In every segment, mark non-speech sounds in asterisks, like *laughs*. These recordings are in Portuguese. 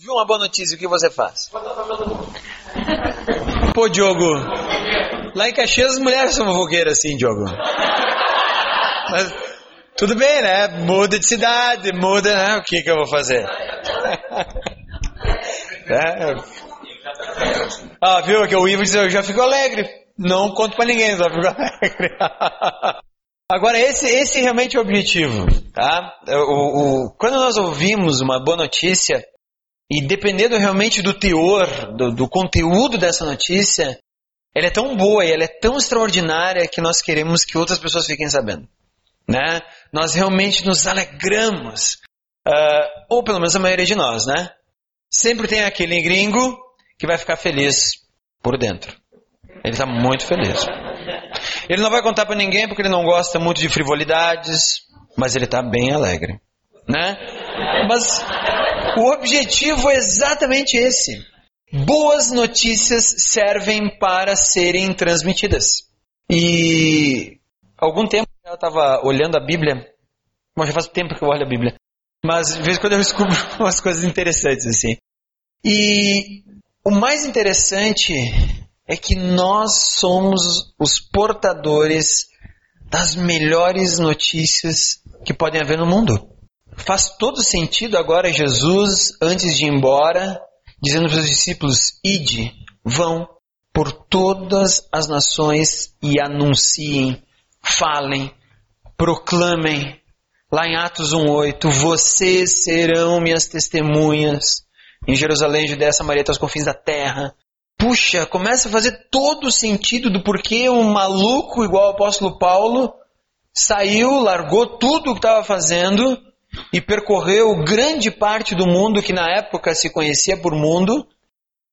viu uma boa notícia, o que você faz? Pô, Diogo, lá em Caxias as mulheres são fofoqueiras assim, Diogo. Mas tudo bem, né? Muda de cidade, muda, né? O que que eu vou fazer? *laughs* é. Ah, viu? Que o Ivo diz, eu já fico alegre. Não conto pra ninguém, só fico *laughs* alegre. Agora, esse, esse realmente é o objetivo, tá? O, o, quando nós ouvimos uma boa notícia, e dependendo realmente do teor, do, do conteúdo dessa notícia, ela é tão boa e ela é tão extraordinária que nós queremos que outras pessoas fiquem sabendo. Né? Nós realmente nos alegramos, uh, ou pelo menos a maioria de nós, né? Sempre tem aquele gringo que vai ficar feliz por dentro. Ele está muito feliz. Ele não vai contar para ninguém porque ele não gosta muito de frivolidades, mas ele está bem alegre, né? Mas o objetivo é exatamente esse. Boas notícias servem para serem transmitidas. E algum tempo eu estava olhando a Bíblia. Bom, já faz tempo que eu olho a Bíblia. Mas de vez em quando eu descubro *laughs* umas coisas interessantes assim. E o mais interessante é que nós somos os portadores das melhores notícias que podem haver no mundo. Faz todo sentido agora Jesus, antes de ir embora, dizendo para os discípulos: Ide, vão por todas as nações e anunciem, falem, proclamem. Lá em Atos 1,8: Vocês serão minhas testemunhas em Jerusalém, Judéia, Samaria, até os confins da terra. Puxa, começa a fazer todo o sentido do porquê um maluco igual o apóstolo Paulo saiu, largou tudo o que estava fazendo e percorreu grande parte do mundo que na época se conhecia por mundo,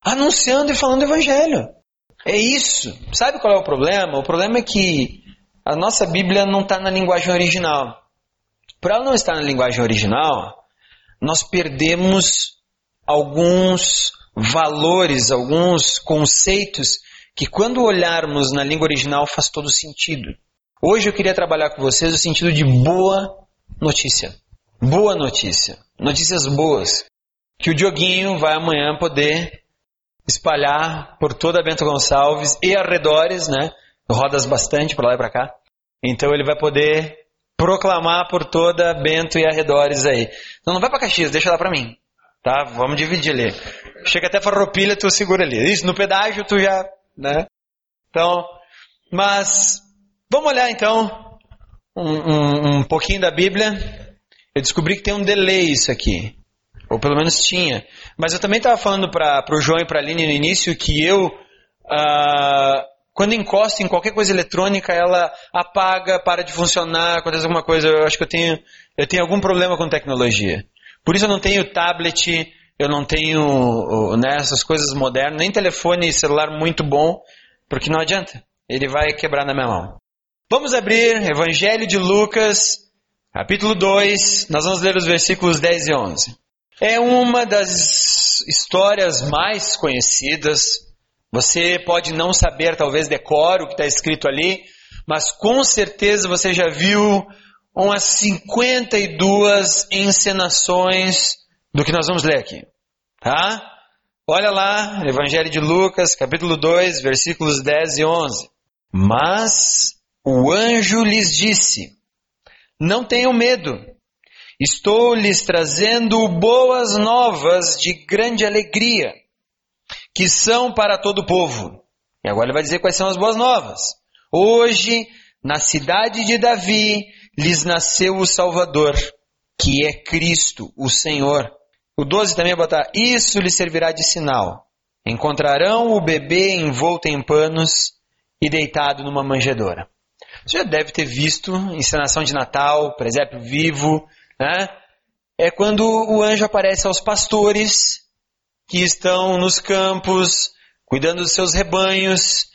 anunciando e falando evangelho. É isso. Sabe qual é o problema? O problema é que a nossa Bíblia não está na linguagem original. Por ela não estar na linguagem original, nós perdemos alguns valores, alguns conceitos que quando olharmos na língua original faz todo sentido. Hoje eu queria trabalhar com vocês o sentido de boa notícia. Boa notícia. Notícias boas. Que o Dioguinho vai amanhã poder espalhar por toda Bento Gonçalves e arredores, né? Rodas bastante para lá e para cá. Então ele vai poder proclamar por toda Bento e arredores aí. Então não vai para Caxias, deixa lá para mim. Tá? Vamos dividir ali. Chega até Farroupilha, tu segura ali. Isso, no pedágio tu já, né? Então, mas vamos olhar então um, um, um pouquinho da Bíblia. Eu descobri que tem um delay isso aqui. Ou pelo menos tinha. Mas eu também estava falando para o João e para a Aline no início que eu, uh, quando encosto em qualquer coisa eletrônica, ela apaga, para de funcionar, acontece alguma coisa. Eu acho que eu tenho, eu tenho algum problema com tecnologia. Por isso eu não tenho tablet, eu não tenho né, essas coisas modernas, nem telefone e celular muito bom, porque não adianta. Ele vai quebrar na minha mão. Vamos abrir Evangelho de Lucas, capítulo 2, nós vamos ler os versículos 10 e 11. É uma das histórias mais conhecidas. Você pode não saber, talvez, decora o que está escrito ali, mas com certeza você já viu umas 52 encenações do que nós vamos ler aqui. Tá? Olha lá, Evangelho de Lucas, capítulo 2, versículos 10 e 11. Mas o anjo lhes disse: Não tenham medo, estou lhes trazendo boas novas de grande alegria, que são para todo o povo. E agora ele vai dizer quais são as boas novas. Hoje, na cidade de Davi, lhes nasceu o Salvador, que é Cristo, o Senhor. O 12 também vai botar: Isso lhes servirá de sinal. Encontrarão o bebê envolto em panos e deitado numa manjedoura. Você já deve ter visto encenação de Natal, presépio vivo, né? É quando o anjo aparece aos pastores que estão nos campos, cuidando dos seus rebanhos.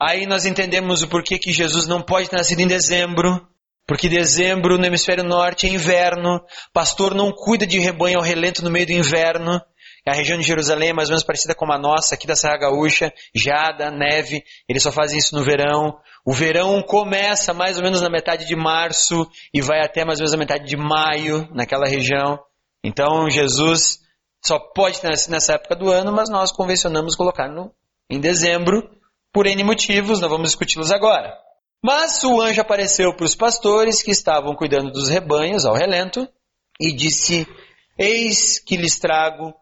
Aí nós entendemos o porquê que Jesus não pode ter nascido em dezembro, porque dezembro no hemisfério norte é inverno, pastor não cuida de rebanho ao relento no meio do inverno. A região de Jerusalém é mais ou menos parecida com a nossa, aqui da Serra Gaúcha, jada, neve, eles só fazem isso no verão. O verão começa mais ou menos na metade de março e vai até mais ou menos na metade de maio, naquela região. Então Jesus Só pode ter nessa época do ano, mas nós convencionamos colocar no, em dezembro, por N motivos, não vamos discuti-los agora. Mas o anjo apareceu para os pastores que estavam cuidando dos rebanhos ao relento e disse: Eis que lhes trago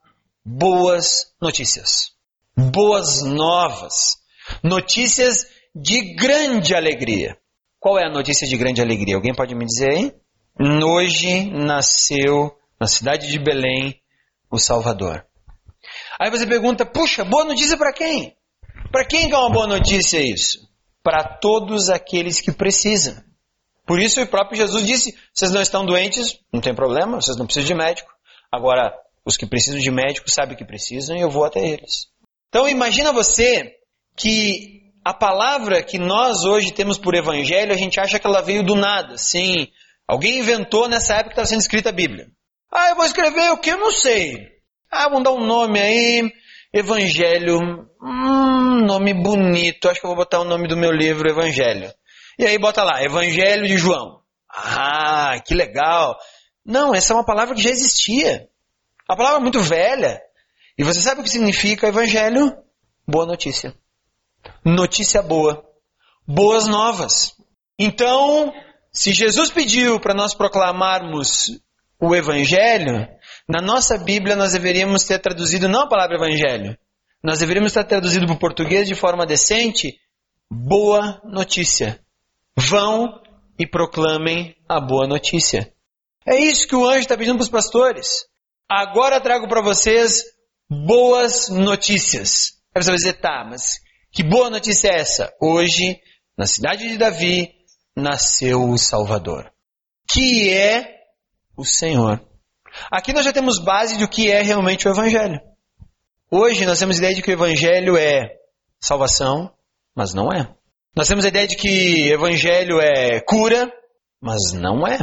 boas notícias, boas novas, notícias de grande alegria. Qual é a notícia de grande alegria? Alguém pode me dizer aí? Hoje nasceu na cidade de Belém o Salvador. Aí você pergunta: puxa, boa notícia para quem? Para quem é uma boa notícia isso? Para todos aqueles que precisam. Por isso o próprio Jesus disse: vocês não estão doentes, não tem problema, vocês não precisam de médico. Agora, os que precisam de médico sabem que precisam e eu vou até eles. Então imagina você que a palavra que nós hoje temos por evangelho, a gente acha que ela veio do nada. Sim, alguém inventou nessa época que estava sendo escrita a Bíblia. Ah, eu vou escrever o que eu não sei. Ah, vamos dar um nome aí, Evangelho. Hum, nome bonito. Acho que eu vou botar o nome do meu livro, Evangelho. E aí bota lá, Evangelho de João. Ah, que legal. Não, essa é uma palavra que já existia. A palavra é muito velha. E você sabe o que significa Evangelho? Boa notícia notícia boa, boas novas. Então, se Jesus pediu para nós proclamarmos o Evangelho, na nossa Bíblia nós deveríamos ter traduzido não a palavra Evangelho, nós deveríamos ter traduzido para o português de forma decente, boa notícia. Vão e proclamem a boa notícia. É isso que o anjo está pedindo para os pastores. Agora trago para vocês boas notícias. Aí você vai dizer, tá, mas que boa notícia é essa? Hoje, na cidade de Davi, nasceu o Salvador, que é o Senhor. Aqui nós já temos base do que é realmente o Evangelho. Hoje nós temos ideia de que o Evangelho é salvação, mas não é. Nós temos a ideia de que Evangelho é cura, mas não é.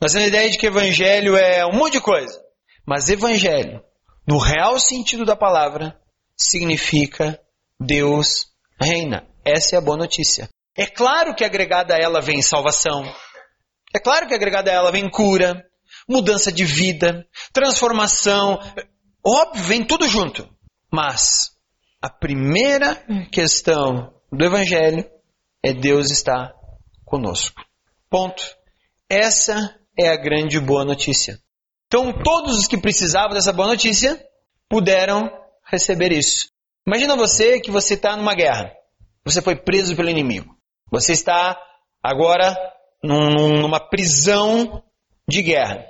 Nós temos a ideia de que Evangelho é um monte de coisa, mas Evangelho, no real sentido da palavra, significa Deus reina. Essa é a boa notícia. É claro que agregada a ela vem salvação. É claro que agregada a ela vem cura, mudança de vida, transformação. Óbvio, vem tudo junto. Mas a primeira questão do Evangelho é Deus está conosco. Ponto. Essa é a grande boa notícia. Então, todos os que precisavam dessa boa notícia puderam receber isso. Imagina você que você está numa guerra. Você foi preso pelo inimigo. Você está agora num, numa prisão de guerra,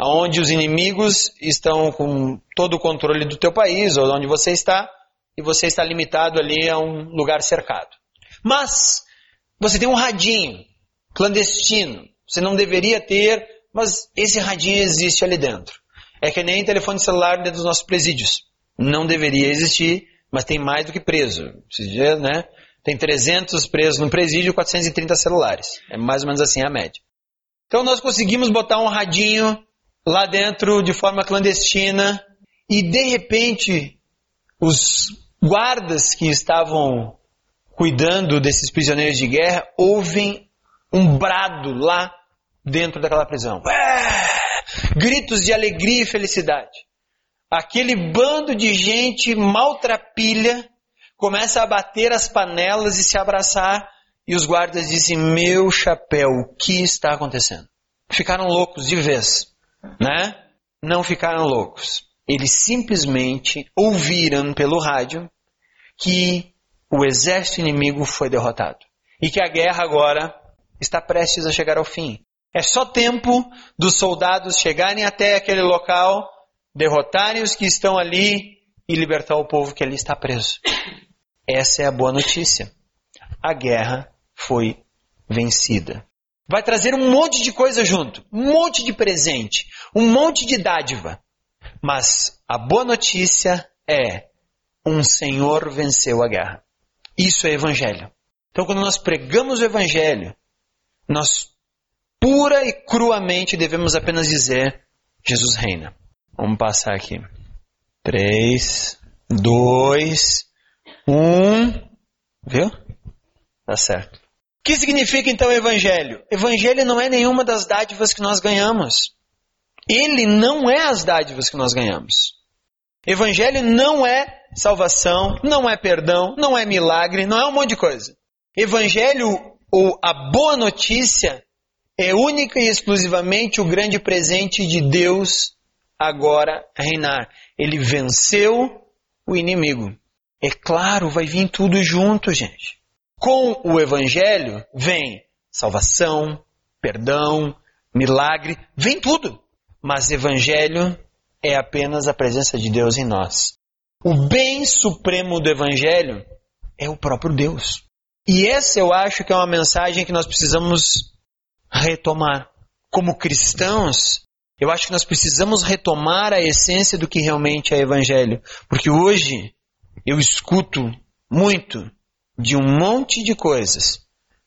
onde os inimigos estão com todo o controle do teu país ou onde você está e você está limitado ali a um lugar cercado. Mas você tem um radinho clandestino. Você não deveria ter, mas esse radinho existe ali dentro. É que nem telefone celular dentro dos nossos presídios. Não deveria existir mas tem mais do que preso. Esses né? Tem 300 presos no presídio e 430 celulares. É mais ou menos assim a média. Então nós conseguimos botar um radinho lá dentro de forma clandestina e de repente os guardas que estavam cuidando desses prisioneiros de guerra ouvem um brado lá dentro daquela prisão. Gritos de alegria e felicidade aquele bando de gente maltrapilha começa a bater as panelas e se abraçar. E os guardas dizem: Meu chapéu, o que está acontecendo? Ficaram loucos de vez, né? Não ficaram loucos. Eles simplesmente ouviram pelo rádio que o exército inimigo foi derrotado e que a guerra agora está prestes a chegar ao fim. É só tempo dos soldados chegarem até aquele local derrotarem os que estão ali e libertar o povo que ali está preso. Essa é a boa notícia. A guerra foi vencida. Vai trazer um monte de coisa junto, um monte de presente, um monte de dádiva. Mas a boa notícia é: um Senhor venceu a guerra. Isso é evangelho. Então, quando nós pregamos o evangelho, nós pura e cruamente devemos apenas dizer: Jesus reina. Vamos passar aqui. 3, 2, 1. Viu? Tá certo. O que significa então evangelho? Evangelho não é nenhuma das dádivas que nós ganhamos. Ele não é as dádivas que nós ganhamos. Evangelho não é salvação, não é perdão, não é milagre, não é um monte de coisa. Evangelho ou a boa notícia é única e exclusivamente o grande presente de Deus agora reinar. Ele venceu o inimigo. É claro, vai vir tudo junto, gente. Com o Evangelho vem salvação, perdão, milagre, vem tudo. Mas Evangelho é apenas a presença de Deus em nós. O bem supremo do Evangelho é o próprio Deus. E essa eu acho que é uma mensagem que nós precisamos retomar. Como cristãos, eu acho que nós precisamos retomar a essência do que realmente é Evangelho. Porque hoje eu escuto muito de um monte de coisas,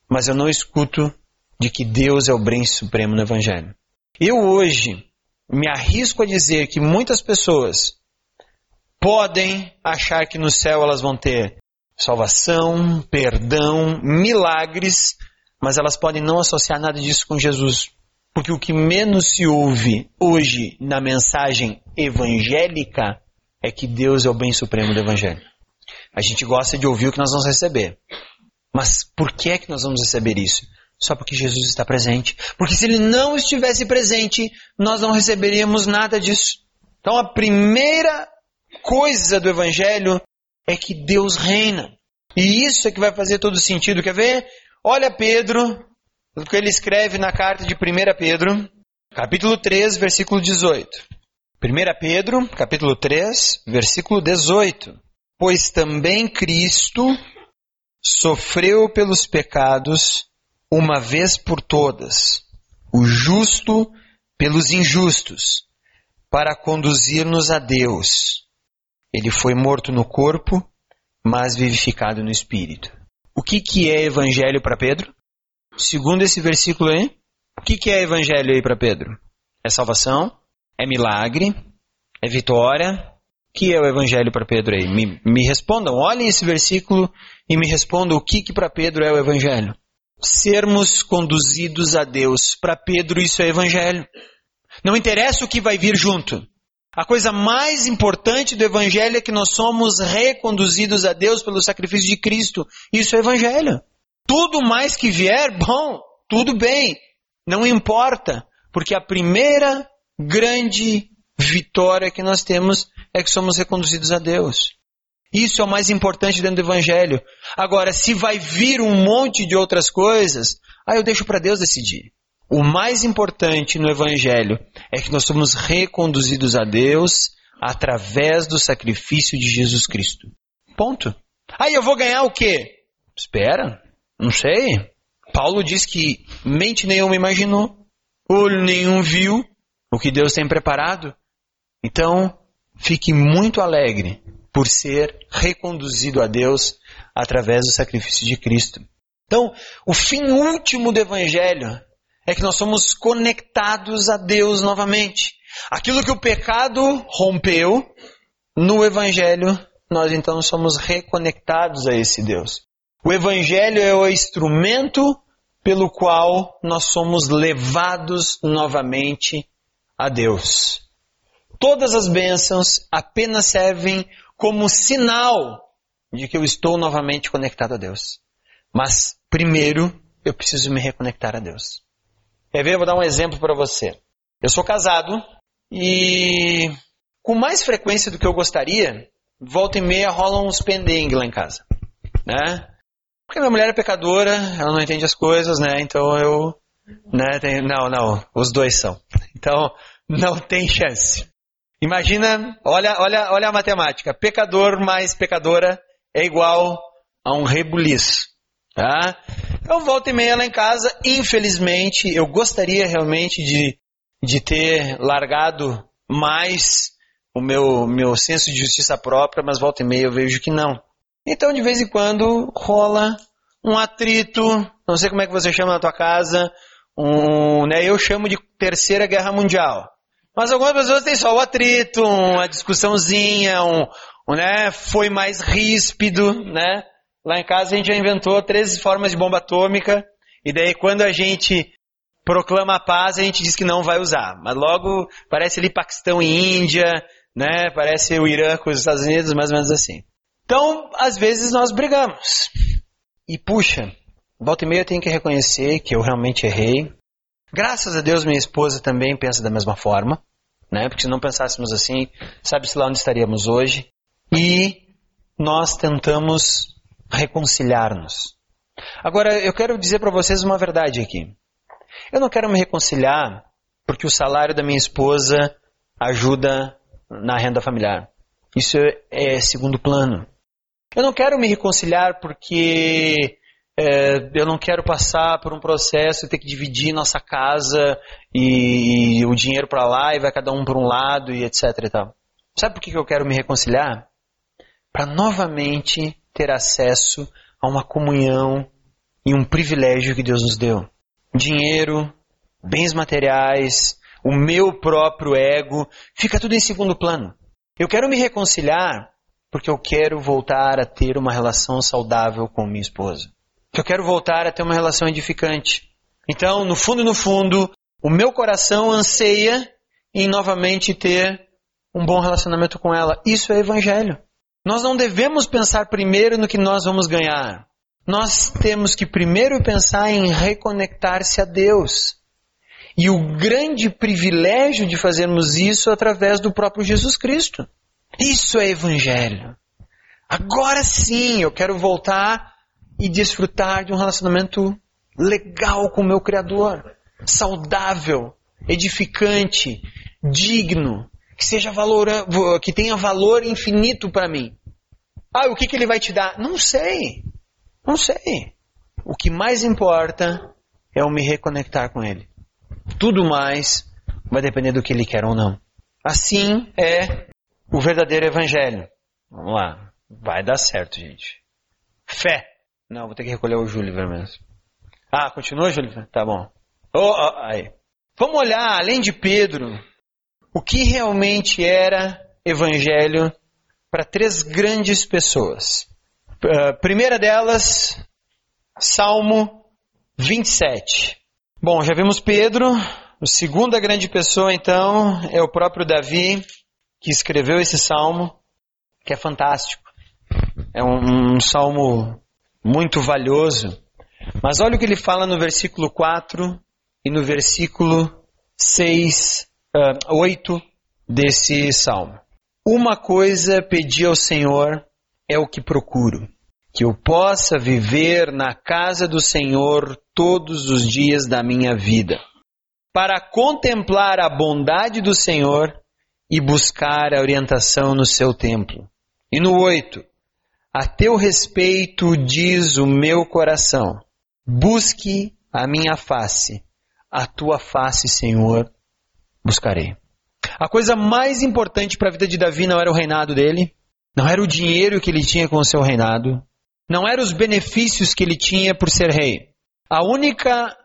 mas eu não escuto de que Deus é o bem supremo no Evangelho. Eu hoje me arrisco a dizer que muitas pessoas podem achar que no céu elas vão ter salvação, perdão, milagres, mas elas podem não associar nada disso com Jesus. Porque o que menos se ouve hoje na mensagem evangélica é que Deus é o bem supremo do Evangelho. A gente gosta de ouvir o que nós vamos receber. Mas por que é que nós vamos receber isso? Só porque Jesus está presente. Porque se ele não estivesse presente, nós não receberíamos nada disso. Então a primeira coisa do Evangelho é que Deus reina. E isso é que vai fazer todo sentido. Quer ver? Olha Pedro, o que ele escreve na carta de 1 Pedro, capítulo 3, versículo 18. 1 Pedro, capítulo 3, versículo 18. Pois também Cristo sofreu pelos pecados uma vez por todas, o justo pelos injustos, para conduzir-nos a Deus. Ele foi morto no corpo, mas vivificado no espírito. O que, que é evangelho para Pedro? Segundo esse versículo aí, o que, que é evangelho aí para Pedro? É salvação? É milagre? É vitória? O que é o evangelho para Pedro aí? Me, me respondam, olhem esse versículo e me respondam o que, que para Pedro é o evangelho sermos conduzidos a Deus. Para Pedro, isso é evangelho. Não interessa o que vai vir junto. A coisa mais importante do evangelho é que nós somos reconduzidos a Deus pelo sacrifício de Cristo. Isso é evangelho. Tudo mais que vier, bom, tudo bem. Não importa, porque a primeira grande vitória que nós temos é que somos reconduzidos a Deus. Isso é o mais importante dentro do Evangelho. Agora, se vai vir um monte de outras coisas, aí eu deixo para Deus decidir. O mais importante no Evangelho é que nós somos reconduzidos a Deus através do sacrifício de Jesus Cristo. Ponto. Aí eu vou ganhar o quê? Espera, não sei. Paulo diz que mente nenhuma imaginou, olho nenhum viu o que Deus tem preparado. Então, fique muito alegre por ser reconduzido a Deus através do sacrifício de Cristo. Então, o fim último do Evangelho é que nós somos conectados a Deus novamente. Aquilo que o pecado rompeu, no Evangelho, nós então somos reconectados a esse Deus. O Evangelho é o instrumento pelo qual nós somos levados novamente a Deus. Todas as bênçãos apenas servem como sinal de que eu estou novamente conectado a Deus. Mas primeiro eu preciso me reconectar a Deus. Quer ver? Vou dar um exemplo para você. Eu sou casado e com mais frequência do que eu gostaria, volta e meia rolam uns pendengues lá em casa, né? Porque minha mulher é pecadora, ela não entende as coisas, né? Então eu, né? Tem, não, não, os dois são. Então não tem chance. Imagina, olha, olha, olha a matemática. Pecador mais pecadora é igual a um rebuliço. Tá? Eu volto e meia lá em casa. Infelizmente, eu gostaria realmente de, de ter largado mais o meu, meu senso de justiça própria, mas volta e meia eu vejo que não. Então, de vez em quando, rola um atrito, não sei como é que você chama na tua casa, um, né, eu chamo de Terceira Guerra Mundial. Mas algumas pessoas têm só o atrito, uma discussãozinha, um, um, né, foi mais ríspido, né? Lá em casa a gente já inventou três formas de bomba atômica, e daí quando a gente proclama a paz, a gente diz que não vai usar. Mas logo parece ali Paquistão e Índia, né? Parece o Irã com os Estados Unidos, mais ou menos assim. Então, às vezes nós brigamos. E puxa, volta e meia eu tenho que reconhecer que eu realmente errei. Graças a Deus minha esposa também pensa da mesma forma, né? Porque se não pensássemos assim, sabe-se lá onde estaríamos hoje. E nós tentamos reconciliar-nos. Agora, eu quero dizer para vocês uma verdade aqui. Eu não quero me reconciliar porque o salário da minha esposa ajuda na renda familiar. Isso é segundo plano. Eu não quero me reconciliar porque é, eu não quero passar por um processo e ter que dividir nossa casa e, e o dinheiro para lá e vai cada um para um lado e etc e tal. Sabe por que eu quero me reconciliar? Para novamente ter acesso a uma comunhão e um privilégio que Deus nos deu. Dinheiro, bens materiais, o meu próprio ego, fica tudo em segundo plano. Eu quero me reconciliar porque eu quero voltar a ter uma relação saudável com minha esposa. Eu quero voltar a ter uma relação edificante. Então, no fundo, no fundo, o meu coração anseia em novamente ter um bom relacionamento com ela. Isso é evangelho. Nós não devemos pensar primeiro no que nós vamos ganhar. Nós temos que primeiro pensar em reconectar-se a Deus. E o grande privilégio de fazermos isso através do próprio Jesus Cristo. Isso é evangelho. Agora sim, eu quero voltar e desfrutar de um relacionamento legal com o meu Criador, saudável, edificante, digno, que seja valor, que tenha valor infinito para mim. Ah, o que, que ele vai te dar? Não sei. Não sei. O que mais importa é eu me reconectar com ele. Tudo mais vai depender do que ele quer ou não. Assim é o verdadeiro evangelho. Vamos lá. Vai dar certo, gente. Fé. Não, vou ter que recolher o Júlio mesmo. Ah, continua, Júlio? Tá bom. Oh, oh, aí. Vamos olhar, além de Pedro, o que realmente era evangelho para três grandes pessoas. A primeira delas, Salmo 27. Bom, já vimos Pedro. A segunda grande pessoa, então, é o próprio Davi, que escreveu esse salmo, que é fantástico. É um, um salmo muito valioso. Mas olha o que ele fala no versículo 4 e no versículo 6, uh, 8 desse salmo. Uma coisa pedi ao Senhor é o que procuro que eu possa viver na casa do Senhor todos os dias da minha vida, para contemplar a bondade do Senhor e buscar a orientação no seu templo. E no 8, a teu respeito diz o meu coração, busque a minha face, a tua face, Senhor, buscarei. A coisa mais importante para a vida de Davi não era o reinado dele, não era o dinheiro que ele tinha com o seu reinado, não eram os benefícios que ele tinha por ser rei. A única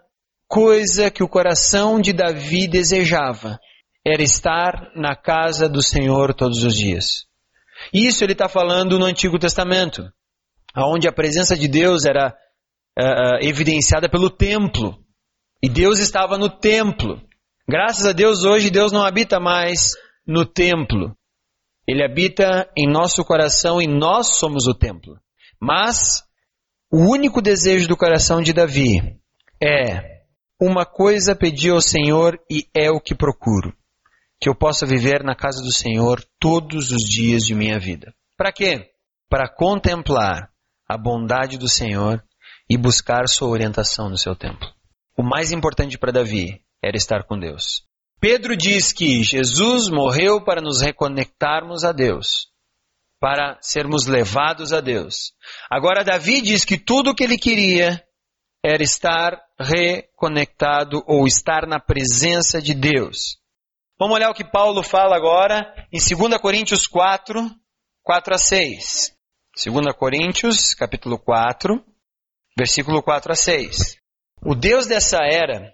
coisa que o coração de Davi desejava era estar na casa do Senhor todos os dias. Isso ele está falando no Antigo Testamento, onde a presença de Deus era uh, evidenciada pelo templo. E Deus estava no templo. Graças a Deus, hoje Deus não habita mais no templo. Ele habita em nosso coração e nós somos o templo. Mas o único desejo do coração de Davi é uma coisa pedi ao Senhor e é o que procuro, que eu possa viver na casa do Senhor todos os dias de minha vida. Para quê? Para contemplar a bondade do Senhor e buscar sua orientação no seu templo. O mais importante para Davi era estar com Deus. Pedro diz que Jesus morreu para nos reconectarmos a Deus para sermos levados a Deus. Agora, Davi diz que tudo o que ele queria era estar reconectado ou estar na presença de Deus. Vamos olhar o que Paulo fala agora em 2 Coríntios 4, 4 a 6. 2 Coríntios, capítulo 4, versículo 4 a 6. O Deus dessa era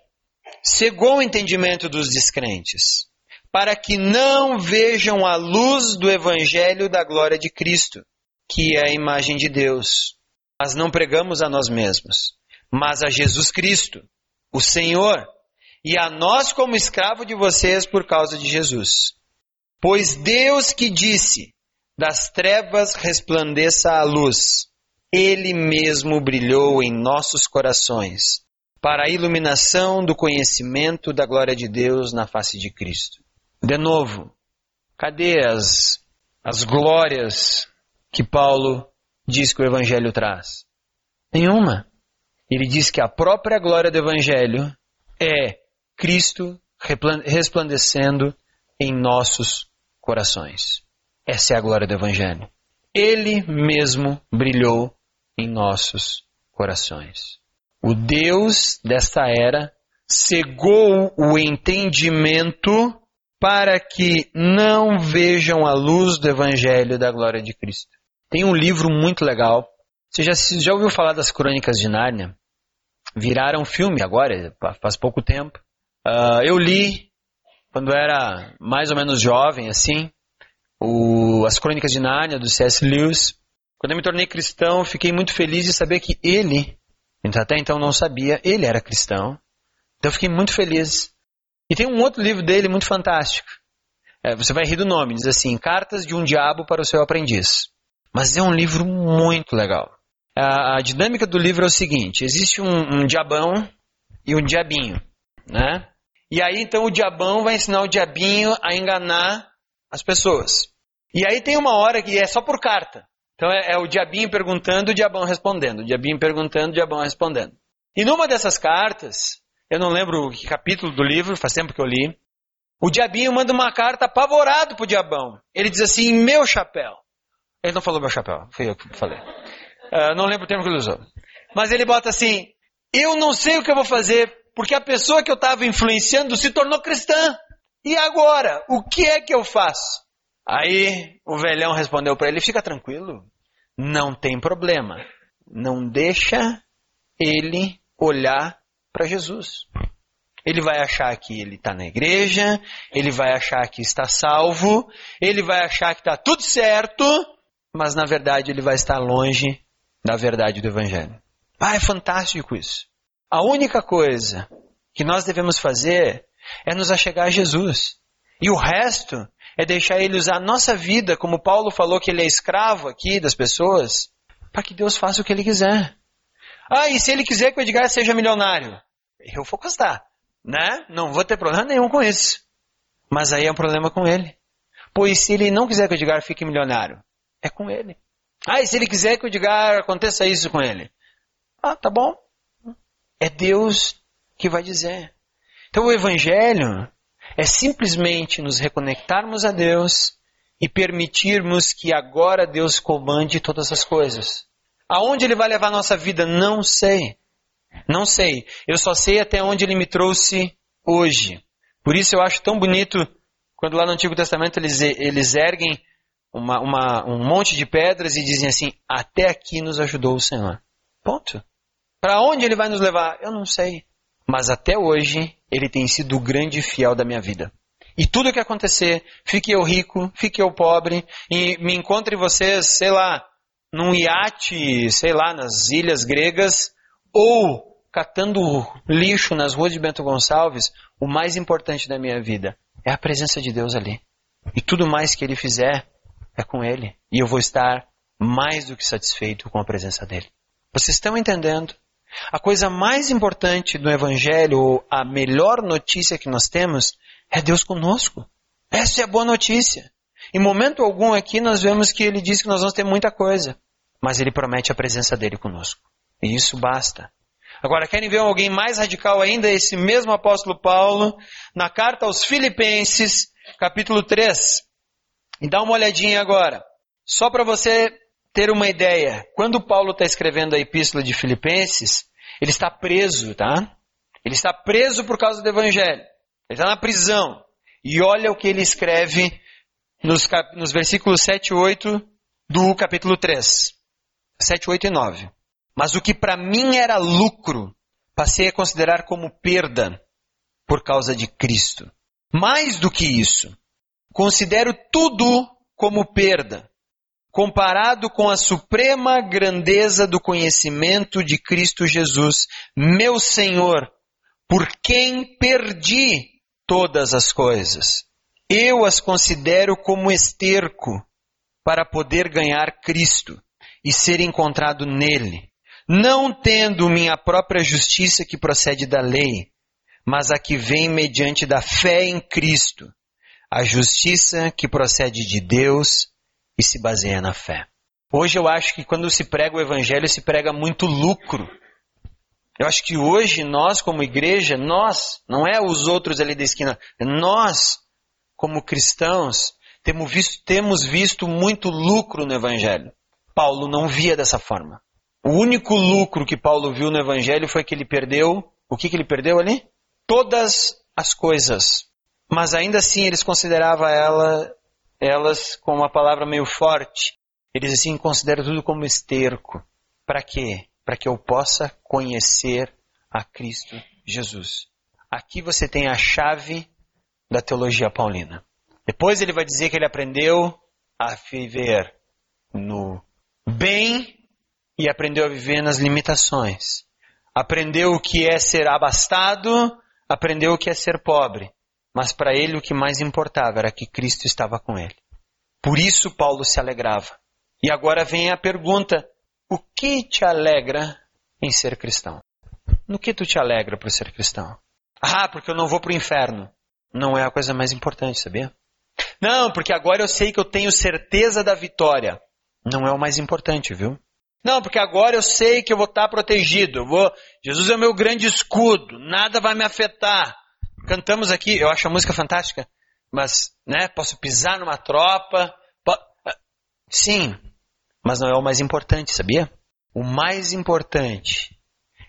cegou o entendimento dos descrentes para que não vejam a luz do Evangelho da glória de Cristo, que é a imagem de Deus. Mas não pregamos a nós mesmos, mas a Jesus Cristo, o Senhor, e a nós como escravo de vocês por causa de Jesus. Pois Deus que disse: das trevas resplandeça a luz, ele mesmo brilhou em nossos corações, para a iluminação do conhecimento da glória de Deus na face de Cristo. De novo, cadê as, as glórias que Paulo diz que o Evangelho traz? Nenhuma. Ele diz que a própria glória do Evangelho é Cristo resplandecendo em nossos corações. Essa é a glória do Evangelho. Ele mesmo brilhou em nossos corações. O Deus desta era cegou o entendimento para que não vejam a luz do Evangelho da glória de Cristo. Tem um livro muito legal. Você já, já ouviu falar das Crônicas de Nárnia? Viraram filme agora, faz pouco tempo. Uh, eu li quando era mais ou menos jovem, assim, o, as Crônicas de Nárnia, do C.S. Lewis. Quando eu me tornei cristão, fiquei muito feliz de saber que ele, até então não sabia, ele era cristão. Então eu fiquei muito feliz. E tem um outro livro dele muito fantástico. É, você vai rir do nome, diz assim: Cartas de um Diabo para o seu Aprendiz. Mas é um livro muito legal. A, a dinâmica do livro é o seguinte: existe um, um diabão e um diabinho, né? E aí então o diabão vai ensinar o diabinho a enganar as pessoas. E aí tem uma hora que é só por carta. Então é, é o diabinho perguntando, o diabão respondendo. O diabinho perguntando, o diabão respondendo. E numa dessas cartas, eu não lembro que capítulo do livro, faz tempo que eu li, o diabinho manda uma carta apavorado pro diabão. Ele diz assim, meu chapéu. Ele não falou meu chapéu, foi eu que falei. Uh, não lembro o termo que ele usou. Mas ele bota assim, eu não sei o que eu vou fazer, porque a pessoa que eu estava influenciando se tornou cristã. E agora? O que é que eu faço? Aí o velhão respondeu para ele: fica tranquilo, não tem problema. Não deixa ele olhar para Jesus. Ele vai achar que ele está na igreja, ele vai achar que está salvo, ele vai achar que está tudo certo, mas na verdade ele vai estar longe da verdade do Evangelho. Ah, é fantástico isso. A única coisa que nós devemos fazer é nos achegar a Jesus. E o resto é deixar ele usar a nossa vida, como Paulo falou que ele é escravo aqui das pessoas, para que Deus faça o que ele quiser. Ah, e se ele quiser que o Edgar seja milionário? Eu vou gostar, né? Não vou ter problema nenhum com isso. Mas aí é um problema com ele. Pois se ele não quiser que o Edgar fique milionário, é com ele. Ah, e se ele quiser que o Edgar aconteça isso com ele? Ah, tá bom. É Deus que vai dizer. Então o Evangelho é simplesmente nos reconectarmos a Deus e permitirmos que agora Deus comande todas as coisas. Aonde Ele vai levar a nossa vida? Não sei. Não sei. Eu só sei até onde Ele me trouxe hoje. Por isso eu acho tão bonito quando lá no Antigo Testamento eles, eles erguem uma, uma, um monte de pedras e dizem assim: Até aqui nos ajudou o Senhor. Ponto. Para onde Ele vai nos levar? Eu não sei. Mas até hoje ele tem sido o grande fiel da minha vida. E tudo que acontecer, fique eu rico, fique eu pobre, e me encontre vocês, sei lá, num iate, sei lá, nas ilhas gregas, ou catando lixo nas ruas de Bento Gonçalves, o mais importante da minha vida é a presença de Deus ali. E tudo mais que ele fizer é com ele. E eu vou estar mais do que satisfeito com a presença dele. Vocês estão entendendo? A coisa mais importante do Evangelho, a melhor notícia que nós temos, é Deus conosco. Essa é a boa notícia. Em momento algum aqui nós vemos que ele diz que nós vamos ter muita coisa, mas ele promete a presença dele conosco. E isso basta. Agora, querem ver alguém mais radical ainda? Esse mesmo apóstolo Paulo, na carta aos Filipenses, capítulo 3. E dá uma olhadinha agora. Só para você ter uma ideia, quando Paulo está escrevendo a epístola de Filipenses, ele está preso, tá? Ele está preso por causa do evangelho. Ele está na prisão. E olha o que ele escreve nos, cap... nos versículos 7 e 8 do capítulo 3. 7, 8 e 9. Mas o que para mim era lucro, passei a considerar como perda por causa de Cristo. Mais do que isso, considero tudo como perda comparado com a suprema grandeza do conhecimento de Cristo Jesus, meu Senhor, por quem perdi todas as coisas. Eu as considero como esterco para poder ganhar Cristo e ser encontrado nele, não tendo minha própria justiça que procede da lei, mas a que vem mediante da fé em Cristo, a justiça que procede de Deus e se baseia na fé. Hoje eu acho que quando se prega o evangelho, se prega muito lucro. Eu acho que hoje nós, como igreja, nós, não é os outros ali da esquina, nós, como cristãos, temos visto, temos visto muito lucro no evangelho. Paulo não via dessa forma. O único lucro que Paulo viu no evangelho foi que ele perdeu, o que, que ele perdeu ali? Todas as coisas. Mas ainda assim eles consideravam ela, elas com uma palavra meio forte. Eles assim consideram tudo como esterco. Para quê? Para que eu possa conhecer a Cristo Jesus. Aqui você tem a chave da teologia paulina. Depois ele vai dizer que ele aprendeu a viver no bem e aprendeu a viver nas limitações. Aprendeu o que é ser abastado, aprendeu o que é ser pobre. Mas para ele o que mais importava era que Cristo estava com ele. Por isso Paulo se alegrava. E agora vem a pergunta: o que te alegra em ser cristão? No que tu te alegra por ser cristão? Ah, porque eu não vou para o inferno. Não é a coisa mais importante, sabia? Não, porque agora eu sei que eu tenho certeza da vitória. Não é o mais importante, viu? Não, porque agora eu sei que eu vou estar protegido. Eu vou, Jesus é o meu grande escudo, nada vai me afetar. Cantamos aqui, eu acho a música fantástica, mas, né, posso pisar numa tropa. Po... Sim, mas não é o mais importante, sabia? O mais importante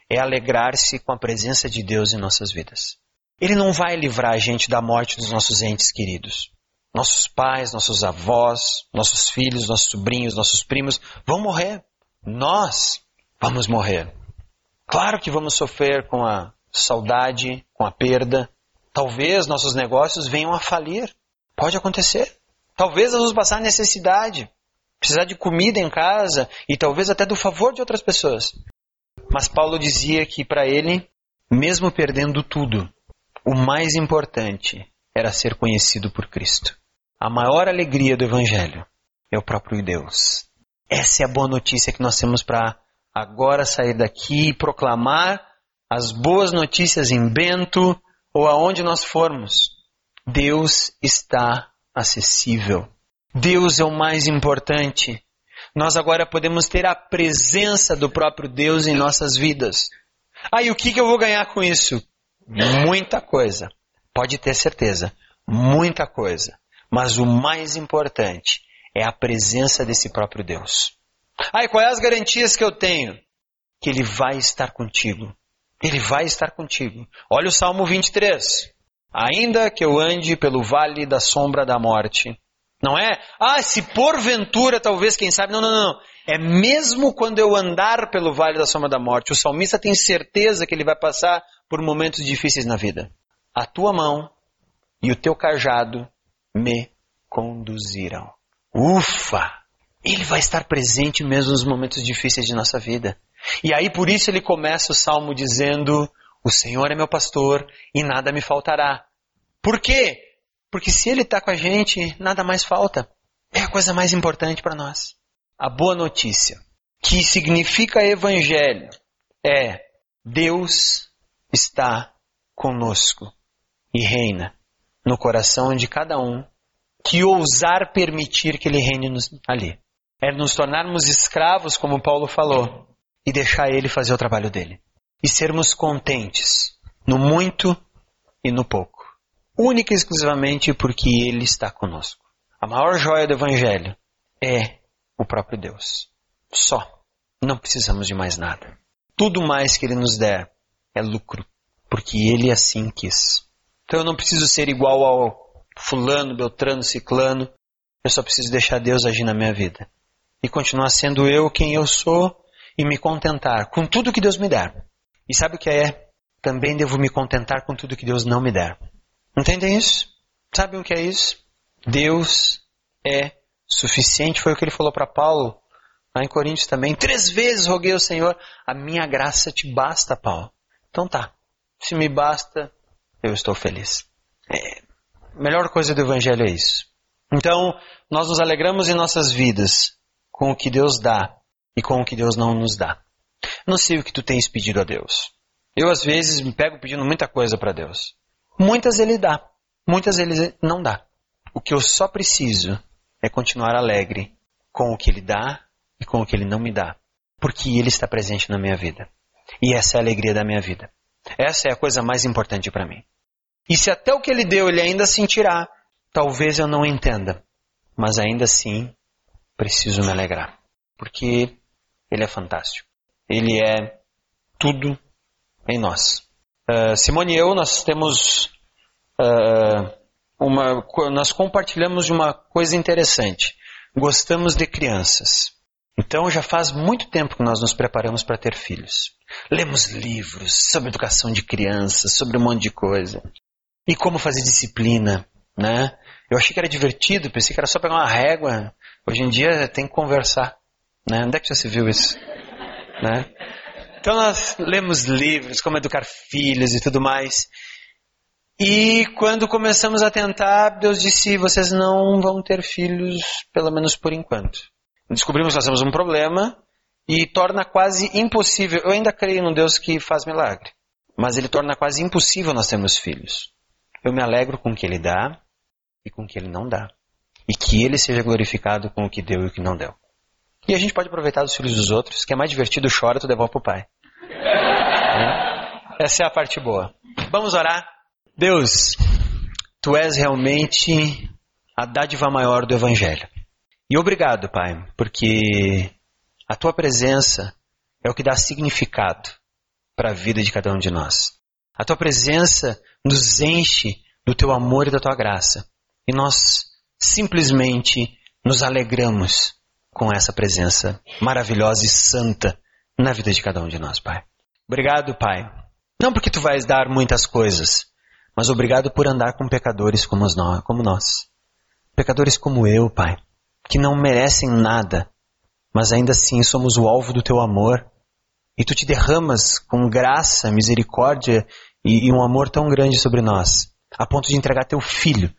é alegrar-se com a presença de Deus em nossas vidas. Ele não vai livrar a gente da morte dos nossos entes queridos. Nossos pais, nossos avós, nossos filhos, nossos sobrinhos, nossos primos vão morrer. Nós vamos morrer. Claro que vamos sofrer com a saudade, com a perda. Talvez nossos negócios venham a falir. Pode acontecer. Talvez vamos passar necessidade, precisar de comida em casa e talvez até do favor de outras pessoas. Mas Paulo dizia que para ele, mesmo perdendo tudo, o mais importante era ser conhecido por Cristo. A maior alegria do Evangelho é o próprio Deus. Essa é a boa notícia que nós temos para agora sair daqui e proclamar as boas notícias em Bento ou aonde nós formos. Deus está acessível. Deus é o mais importante. Nós agora podemos ter a presença do próprio Deus em nossas vidas. Ah, e o que, que eu vou ganhar com isso? Muita coisa. Pode ter certeza. Muita coisa. Mas o mais importante é a presença desse próprio Deus. Ah, e quais as garantias que eu tenho? Que Ele vai estar contigo. Ele vai estar contigo. Olha o Salmo 23. Ainda que eu ande pelo vale da sombra da morte. Não é? Ah, se porventura, talvez, quem sabe. Não, não, não. É mesmo quando eu andar pelo vale da sombra da morte. O salmista tem certeza que ele vai passar por momentos difíceis na vida. A tua mão e o teu cajado me conduzirão. Ufa! Ele vai estar presente mesmo nos momentos difíceis de nossa vida. E aí por isso ele começa o salmo dizendo: O Senhor é meu pastor e nada me faltará. Por quê? Porque se ele está com a gente, nada mais falta. É a coisa mais importante para nós. A boa notícia, que significa evangelho, é Deus está conosco e reina no coração de cada um que ousar permitir que ele reine ali. É nos tornarmos escravos, como Paulo falou, e deixar ele fazer o trabalho dele. E sermos contentes no muito e no pouco. Única e exclusivamente porque ele está conosco. A maior joia do Evangelho é o próprio Deus. Só. Não precisamos de mais nada. Tudo mais que ele nos der é lucro, porque ele assim quis. Então eu não preciso ser igual ao fulano, beltrano, ciclano. Eu só preciso deixar Deus agir na minha vida. E continuar sendo eu quem eu sou e me contentar com tudo que Deus me der. E sabe o que é? Também devo me contentar com tudo que Deus não me der. Entendem isso? Sabem o que é isso? Deus é suficiente. Foi o que ele falou para Paulo lá em Coríntios também. Três vezes roguei ao Senhor, a minha graça te basta, Paulo. Então tá. Se me basta, eu estou feliz. É, A melhor coisa do Evangelho é isso. Então, nós nos alegramos em nossas vidas com o que Deus dá e com o que Deus não nos dá. Não sei o que tu tens pedido a Deus. Eu, às vezes, me pego pedindo muita coisa para Deus. Muitas Ele dá, muitas Ele não dá. O que eu só preciso é continuar alegre com o que Ele dá e com o que Ele não me dá. Porque Ele está presente na minha vida. E essa é a alegria da minha vida. Essa é a coisa mais importante para mim. E se até o que Ele deu Ele ainda sentirá, talvez eu não entenda. Mas ainda assim, preciso me alegrar. Porque Ele é fantástico. Ele é tudo em nós. Uh, Simone e eu, nós temos uh, uma, nós compartilhamos uma coisa interessante. Gostamos de crianças. Então já faz muito tempo que nós nos preparamos para ter filhos. Lemos livros sobre educação de crianças, sobre um monte de coisa. E como fazer disciplina, né? Eu achei que era divertido, pensei que era só pegar uma régua. Hoje em dia tem que conversar, né? Onde é que já se viu isso? Né? Então nós lemos livros, como educar filhos e tudo mais. E quando começamos a tentar, Deus disse: vocês não vão ter filhos, pelo menos por enquanto. Descobrimos que nós temos um problema e torna quase impossível. Eu ainda creio num Deus que faz milagre, mas ele torna quase impossível nós termos filhos. Eu me alegro com o que ele dá e com o que ele não dá. E que ele seja glorificado com o que deu e o que não deu. E a gente pode aproveitar dos filhos dos outros, que é mais divertido, chora, tu devolve pro pai. É. Essa é a parte boa. Vamos orar? Deus, tu és realmente a dádiva maior do Evangelho. E obrigado, Pai, porque a tua presença é o que dá significado para a vida de cada um de nós. A tua presença nos enche do teu amor e da tua graça. E nós simplesmente nos alegramos com essa presença maravilhosa e santa na vida de cada um de nós, Pai. Obrigado, Pai. Não porque tu vais dar muitas coisas, mas obrigado por andar com pecadores como nós. Pecadores como eu, Pai, que não merecem nada, mas ainda assim somos o alvo do teu amor. E tu te derramas com graça, misericórdia e, e um amor tão grande sobre nós, a ponto de entregar teu filho,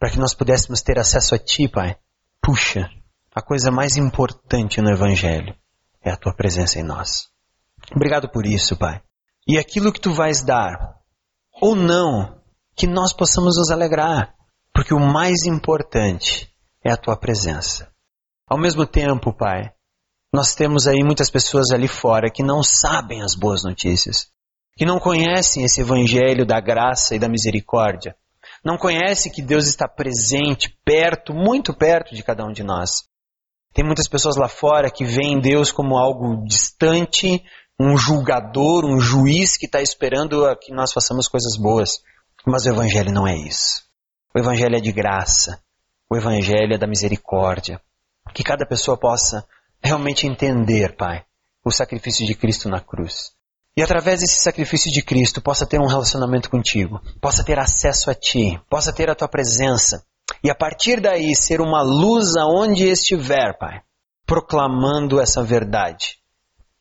para que nós pudéssemos ter acesso a ti, Pai. Puxa, a coisa mais importante no Evangelho é a tua presença em nós. Obrigado por isso, Pai. E aquilo que tu vais dar, ou não, que nós possamos nos alegrar, porque o mais importante é a tua presença. Ao mesmo tempo, Pai, nós temos aí muitas pessoas ali fora que não sabem as boas notícias, que não conhecem esse evangelho da graça e da misericórdia, não conhecem que Deus está presente, perto, muito perto de cada um de nós. Tem muitas pessoas lá fora que veem Deus como algo distante, um julgador, um juiz que está esperando que nós façamos coisas boas. Mas o Evangelho não é isso. O Evangelho é de graça. O Evangelho é da misericórdia. Que cada pessoa possa realmente entender, Pai, o sacrifício de Cristo na cruz. E através desse sacrifício de Cristo possa ter um relacionamento contigo, possa ter acesso a Ti, possa ter a Tua presença, e a partir daí ser uma luz aonde estiver, Pai, proclamando essa verdade,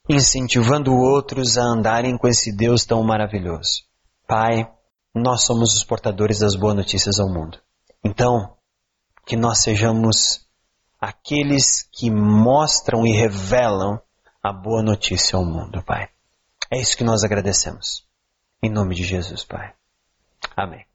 incentivando outros a andarem com esse Deus tão maravilhoso. Pai, nós somos os portadores das boas notícias ao mundo. Então, que nós sejamos aqueles que mostram e revelam a boa notícia ao mundo, Pai. É isso que nós agradecemos. Em nome de Jesus, Pai. Amém.